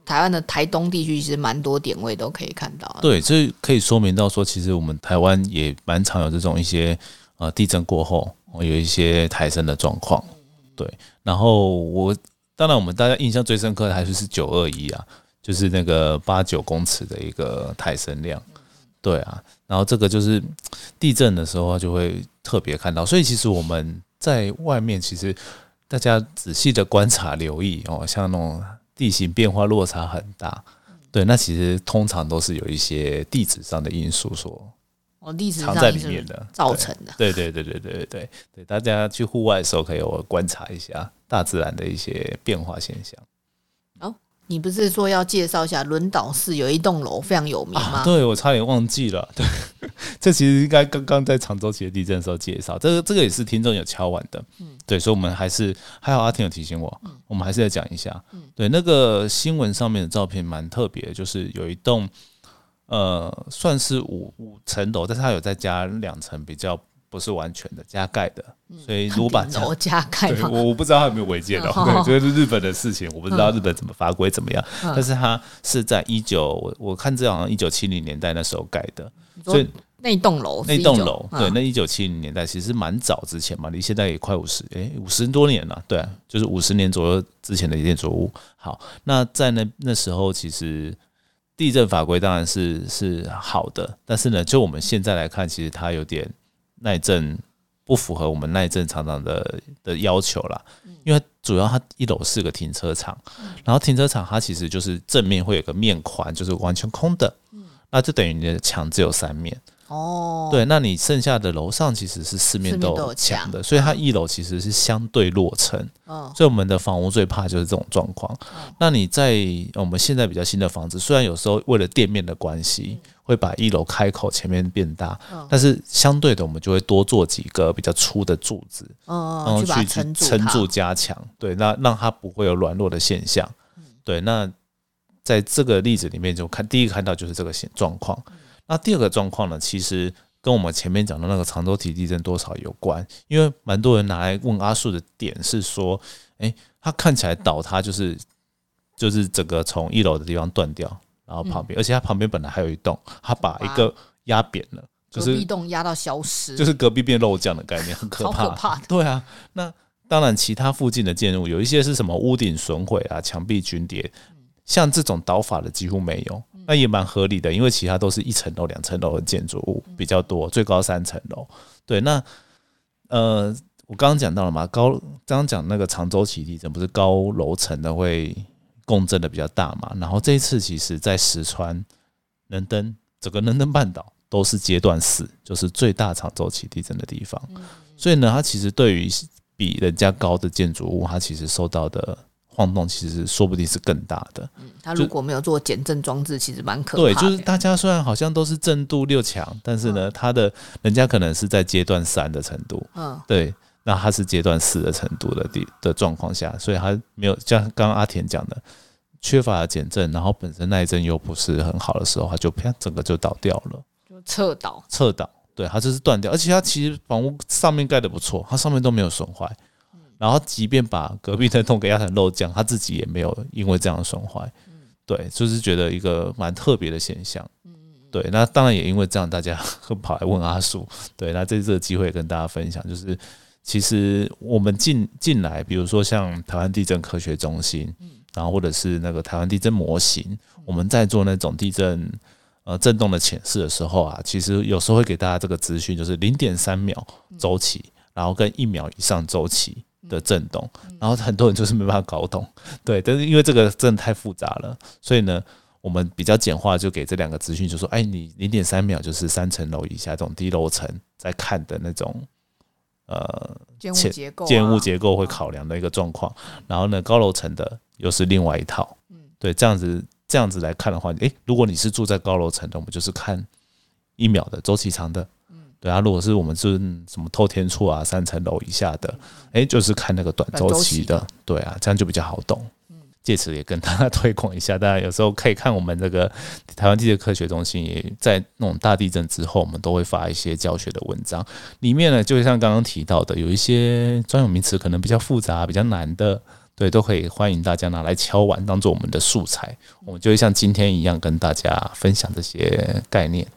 台湾的台东地区其实蛮多点位都可以看到。对，这可以说明到说，其实我们台湾也蛮常有这种一些呃地震过后有一些抬升的状况。对，然后我当然我们大家印象最深刻的还是是九二一啊，就是那个八九公尺的一个抬升量。对啊，然后这个就是地震的时候就会特别看到，所以其实我们在外面其实大家仔细的观察留意哦，像那种。地形变化落差很大，对，那其实通常都是有一些地质上的因素所哦，地质藏在里面的造成的。对对对对对对对对，大家去户外的时候可以我观察一下大自然的一些变化现象。你不是说要介绍一下轮岛市有一栋楼非常有名吗？对，我差点忘记了。对，这其实应该刚刚在长洲起的地震的时候介绍。这个这个也是听众有敲完的。嗯，对，所以我们还是还好，阿婷有提醒我，我们还是要讲一下。嗯，对，那个新闻上面的照片蛮特别，就是有一栋呃，算是五五层楼，但是它有再加两层比较。不是完全的加盖的，所以如果把楼加盖，我我不知道他有没有违建哦。对，这是日本的事情，我不知道日本怎么法规怎么样。但是它是在一九，我我看这好像一九七零年代那时候盖的，所以那栋楼，那栋楼，对，那一九七零年代其实蛮早之前嘛，离现在也快五十，哎，五十多年了，对，就是五十年左右之前的一建筑物。好，那在那那时候，其实地震法规当然是是好的，但是呢，就我们现在来看，其实它有点。耐震不符合我们耐震厂长的的要求啦，因为主要它一楼是个停车场，然后停车场它其实就是正面会有个面宽，就是完全空的，那就等于你的墙只有三面。哦，对，那你剩下的楼上其实是四面都有墙的，所以它一楼其实是相对落成。嗯，所以我们的房屋最怕就是这种状况。那你在我们现在比较新的房子，虽然有时候为了店面的关系，会把一楼开口前面变大，但是相对的我们就会多做几个比较粗的柱子，然后去撑住加强。对，那让它不会有软弱的现象。对，那在这个例子里面就看第一个看到就是这个现状况。那第二个状况呢，其实跟我们前面讲的那个常州体地震多少有关，因为蛮多人拿来问阿树的点是说，哎，它看起来倒塌就是就是整个从一楼的地方断掉，然后旁边，而且它旁边本来还有一栋，它把一个压扁了，就是一栋压到消失，就是隔壁变漏降的概念，很可怕。可怕。对啊，那当然其他附近的建筑有一些是什么屋顶损毁啊，墙壁群叠，像这种倒法的几乎没有。那也蛮合理的，因为其他都是一层楼、两层楼的建筑物比较多，最高三层楼。对，那呃，我刚刚讲到了嘛，高刚刚讲那个长周期地震，不是高楼层的会共振的比较大嘛？然后这一次其实，在石川、能登整个能登半岛都是阶段四，就是最大长周期地震的地方。所以呢，它其实对于比人家高的建筑物，它其实受到的。晃动其实说不定是更大的。嗯，他如果没有做减震装置，其实蛮可怕。对，就是大家虽然好像都是震度六强，但是呢，它的人家可能是在阶段三的程度。嗯，对，那它是阶段四的程度的地的状况下，所以它没有像刚刚阿田讲的，缺乏减震，然后本身耐震又不是很好的时候，它就啪整个就倒掉了，就侧倒。侧倒，对，它就是断掉，而且它其实房屋上面盖的不错，它上面都没有损坏。然后，即便把隔壁的洞给压成漏浆，它自己也没有因为这样损坏。对，就是觉得一个蛮特别的现象。对，那当然也因为这样，大家会 跑来问阿叔。对，那这次的机会跟大家分享，就是其实我们进进来，比如说像台湾地震科学中心，然后或者是那个台湾地震模型，我们在做那种地震呃震动的显示的时候啊，其实有时候会给大家这个资讯，就是零点三秒周期，然后跟一秒以上周期。的震动，然后很多人就是没办法搞懂，对，但是因为这个真的太复杂了，所以呢，我们比较简化，就给这两个资讯，就说，哎，你零点三秒就是三层楼以下这种低楼层在看的那种，呃，建物结构，建物结构会考量的一个状况，然后呢，高楼层的又是另外一套，嗯，对，这样子这样子来看的话，诶，如果你是住在高楼层的，我们就是看一秒的周期长的。对啊，如果是我们是什么透天处啊，三层楼以下的，哎，就是看那个短周期的，对啊，这样就比较好懂。借此也跟大家推广一下，大家有时候可以看我们这个台湾地质科学中心，也在那种大地震之后，我们都会发一些教学的文章，里面呢，就像刚刚提到的，有一些专有名词可能比较复杂、比较难的，对，都可以欢迎大家拿来敲完，当做我们的素材，我们就会像今天一样跟大家分享这些概念。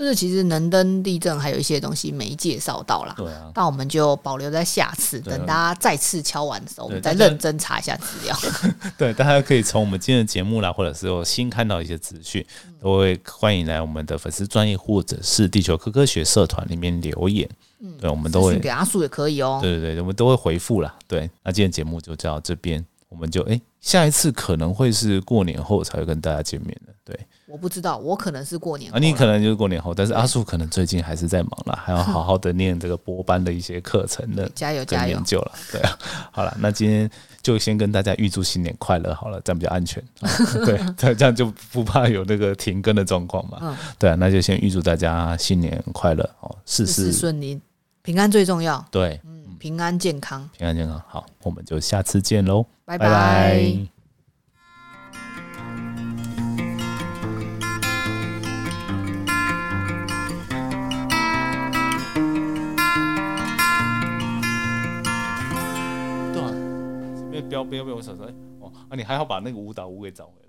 就是其实能登地震还有一些东西没介绍到啦，对啊，那我们就保留在下次，等大家再次敲完的时候，我们再认真查一下资料。对，大家可以从我们今天的节目啦，或者是有新看到一些资讯，都会欢迎来我们的粉丝专业或者是地球科科学社团里面留言。嗯，对，我们都会给阿树也可以哦。对对对，我们都会回复啦。对，那今天节目就到这边，我们就哎，下一次可能会是过年后才会跟大家见面的。对。我不知道，我可能是过年啊，你可能就是过年后，但是阿树可能最近还是在忙了，还要好好的念这个播班的一些课程的，加油加油，研究了，对啊，好了，那今天就先跟大家预祝新年快乐好了，这样比较安全，对，这样就不怕有那个停更的状况嘛，嗯，对啊，那就先预祝大家新年快乐哦，事事顺利，平安最重要，对，嗯，平安健康，平安健康，好，我们就下次见喽，拜拜。不要被我手说，哦啊！你还要把那个舞蹈舞给找回。